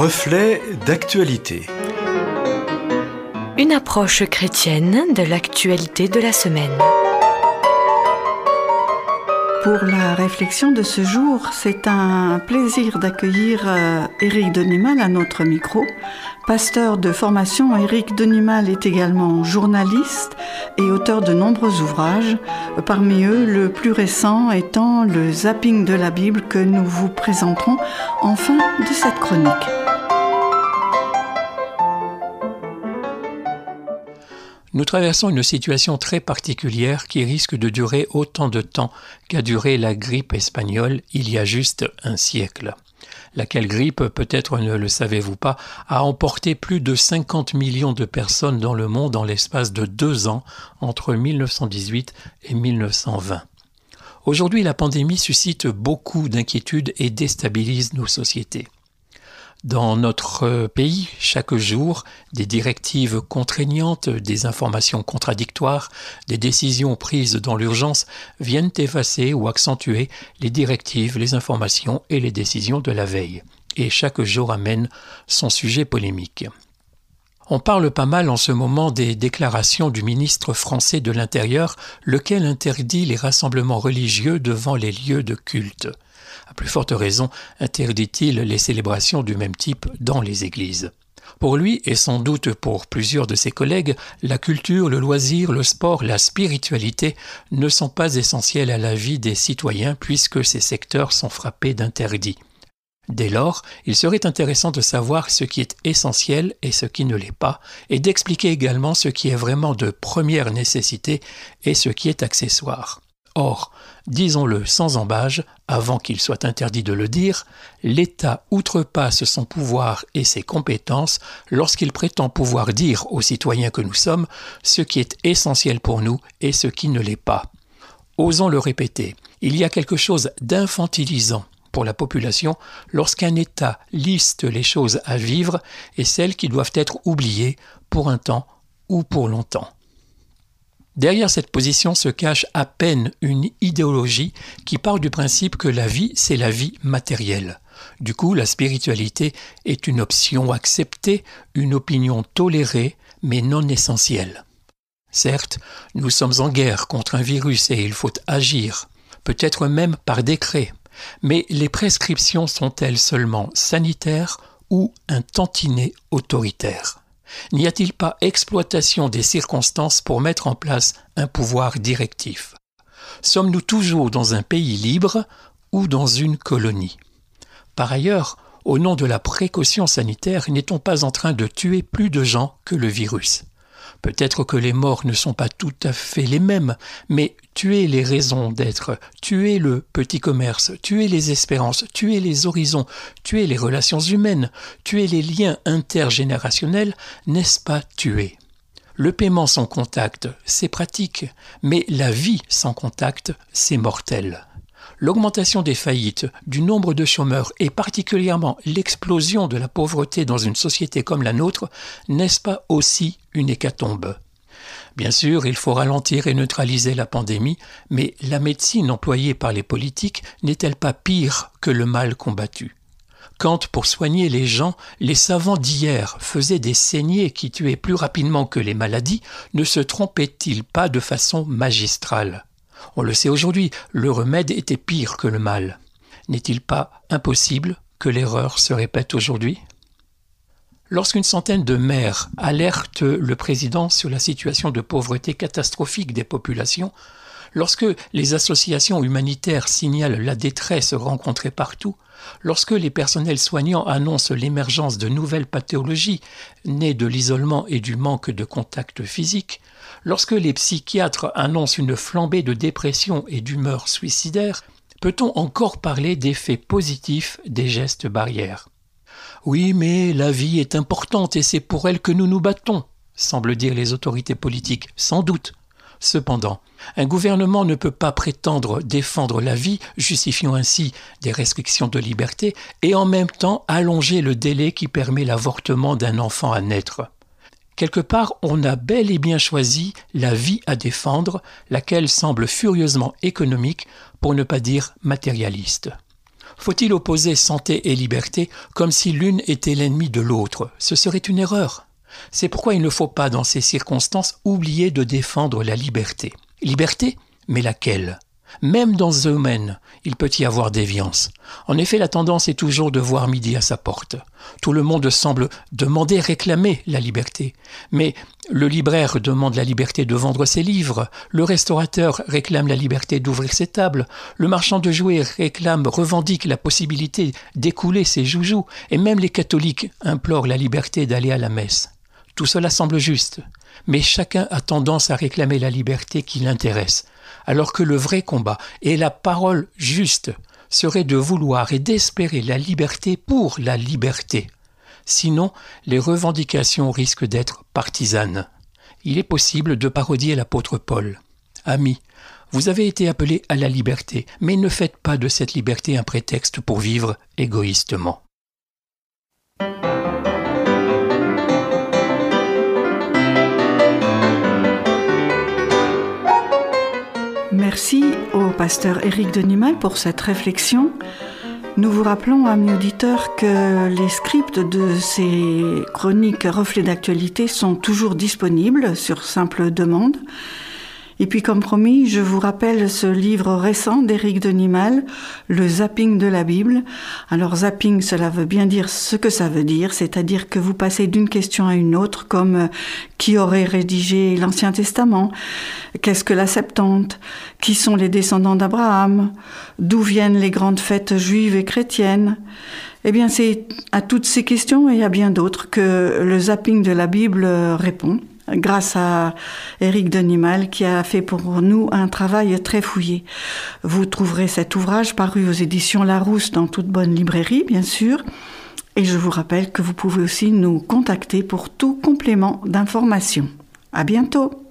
Reflet d'actualité. Une approche chrétienne de l'actualité de la semaine. Pour la réflexion de ce jour, c'est un plaisir d'accueillir euh, Éric Denimal à notre micro. Pasteur de formation, Éric Denimal est également journaliste et auteur de nombreux ouvrages, parmi eux le plus récent étant le zapping de la Bible que nous vous présenterons en fin de cette chronique. Nous traversons une situation très particulière qui risque de durer autant de temps qu'a duré la grippe espagnole il y a juste un siècle. Laquelle grippe, peut-être ne le savez-vous pas, a emporté plus de 50 millions de personnes dans le monde en l'espace de deux ans entre 1918 et 1920. Aujourd'hui, la pandémie suscite beaucoup d'inquiétudes et déstabilise nos sociétés. Dans notre pays, chaque jour, des directives contraignantes, des informations contradictoires, des décisions prises dans l'urgence viennent effacer ou accentuer les directives, les informations et les décisions de la veille. Et chaque jour amène son sujet polémique. On parle pas mal en ce moment des déclarations du ministre français de l'Intérieur, lequel interdit les rassemblements religieux devant les lieux de culte. À plus forte raison, interdit-il les célébrations du même type dans les églises. Pour lui, et sans doute pour plusieurs de ses collègues, la culture, le loisir, le sport, la spiritualité ne sont pas essentiels à la vie des citoyens puisque ces secteurs sont frappés d'interdits. Dès lors, il serait intéressant de savoir ce qui est essentiel et ce qui ne l'est pas, et d'expliquer également ce qui est vraiment de première nécessité et ce qui est accessoire. Or, disons-le sans embâge, avant qu'il soit interdit de le dire, l'État outrepasse son pouvoir et ses compétences lorsqu'il prétend pouvoir dire aux citoyens que nous sommes ce qui est essentiel pour nous et ce qui ne l'est pas. Osons le répéter, il y a quelque chose d'infantilisant pour la population lorsqu'un État liste les choses à vivre et celles qui doivent être oubliées pour un temps ou pour longtemps. Derrière cette position se cache à peine une idéologie qui part du principe que la vie, c'est la vie matérielle. Du coup, la spiritualité est une option acceptée, une opinion tolérée, mais non essentielle. Certes, nous sommes en guerre contre un virus et il faut agir, peut-être même par décret, mais les prescriptions sont-elles seulement sanitaires ou un tantinet autoritaire? N'y a-t-il pas exploitation des circonstances pour mettre en place un pouvoir directif? Sommes-nous toujours dans un pays libre ou dans une colonie? Par ailleurs, au nom de la précaution sanitaire, n'est-on pas en train de tuer plus de gens que le virus? Peut-être que les morts ne sont pas tout à fait les mêmes, mais tuer les raisons d'être, tuer le petit commerce, tuer les espérances, tuer les horizons, tuer les relations humaines, tuer les liens intergénérationnels, n'est-ce pas tuer? Le paiement sans contact, c'est pratique, mais la vie sans contact, c'est mortel l'augmentation des faillites, du nombre de chômeurs et particulièrement l'explosion de la pauvreté dans une société comme la nôtre, n'est-ce pas aussi une hécatombe? Bien sûr, il faut ralentir et neutraliser la pandémie, mais la médecine employée par les politiques n'est-elle pas pire que le mal combattu? Quand, pour soigner les gens, les savants d'hier faisaient des saignées qui tuaient plus rapidement que les maladies, ne se trompaient-ils pas de façon magistrale? On le sait aujourd'hui, le remède était pire que le mal. N'est-il pas impossible que l'erreur se répète aujourd'hui? Lorsqu'une centaine de maires alertent le président sur la situation de pauvreté catastrophique des populations, lorsque les associations humanitaires signalent la détresse rencontrée partout, lorsque les personnels soignants annoncent l'émergence de nouvelles pathologies nées de l'isolement et du manque de contact physique, Lorsque les psychiatres annoncent une flambée de dépression et d'humeur suicidaire, peut-on encore parler d'effets positifs des gestes barrières? Oui, mais la vie est importante et c'est pour elle que nous nous battons, semblent dire les autorités politiques, sans doute. Cependant, un gouvernement ne peut pas prétendre défendre la vie, justifiant ainsi des restrictions de liberté, et en même temps allonger le délai qui permet l'avortement d'un enfant à naître. Quelque part, on a bel et bien choisi la vie à défendre, laquelle semble furieusement économique, pour ne pas dire matérialiste. Faut-il opposer santé et liberté comme si l'une était l'ennemi de l'autre? Ce serait une erreur. C'est pourquoi il ne faut pas, dans ces circonstances, oublier de défendre la liberté. Liberté Mais laquelle? Même dans ce domaine, il peut y avoir déviance. En effet, la tendance est toujours de voir midi à sa porte. Tout le monde semble demander, réclamer la liberté. Mais le libraire demande la liberté de vendre ses livres, le restaurateur réclame la liberté d'ouvrir ses tables, le marchand de jouets réclame, revendique la possibilité d'écouler ses joujoux, et même les catholiques implorent la liberté d'aller à la messe. Tout cela semble juste, mais chacun a tendance à réclamer la liberté qui l'intéresse, alors que le vrai combat et la parole juste serait de vouloir et d'espérer la liberté pour la liberté. Sinon, les revendications risquent d'être partisanes. Il est possible de parodier l'apôtre Paul. Amis, vous avez été appelés à la liberté, mais ne faites pas de cette liberté un prétexte pour vivre égoïstement. Merci au pasteur Éric Denimal pour cette réflexion. Nous vous rappelons, amis auditeurs, que les scripts de ces chroniques reflets d'actualité sont toujours disponibles sur simple demande. Et puis, comme promis, je vous rappelle ce livre récent d'Éric Denimal, Le zapping de la Bible. Alors, zapping, cela veut bien dire ce que ça veut dire, c'est-à-dire que vous passez d'une question à une autre, comme euh, qui aurait rédigé l'Ancien Testament, qu'est-ce que la Septante, qui sont les descendants d'Abraham, d'où viennent les grandes fêtes juives et chrétiennes? Eh bien, c'est à toutes ces questions et à bien d'autres que le zapping de la Bible répond grâce à Éric Denimal qui a fait pour nous un travail très fouillé. Vous trouverez cet ouvrage paru aux éditions Larousse dans toute bonne librairie, bien sûr. Et je vous rappelle que vous pouvez aussi nous contacter pour tout complément d'information. À bientôt!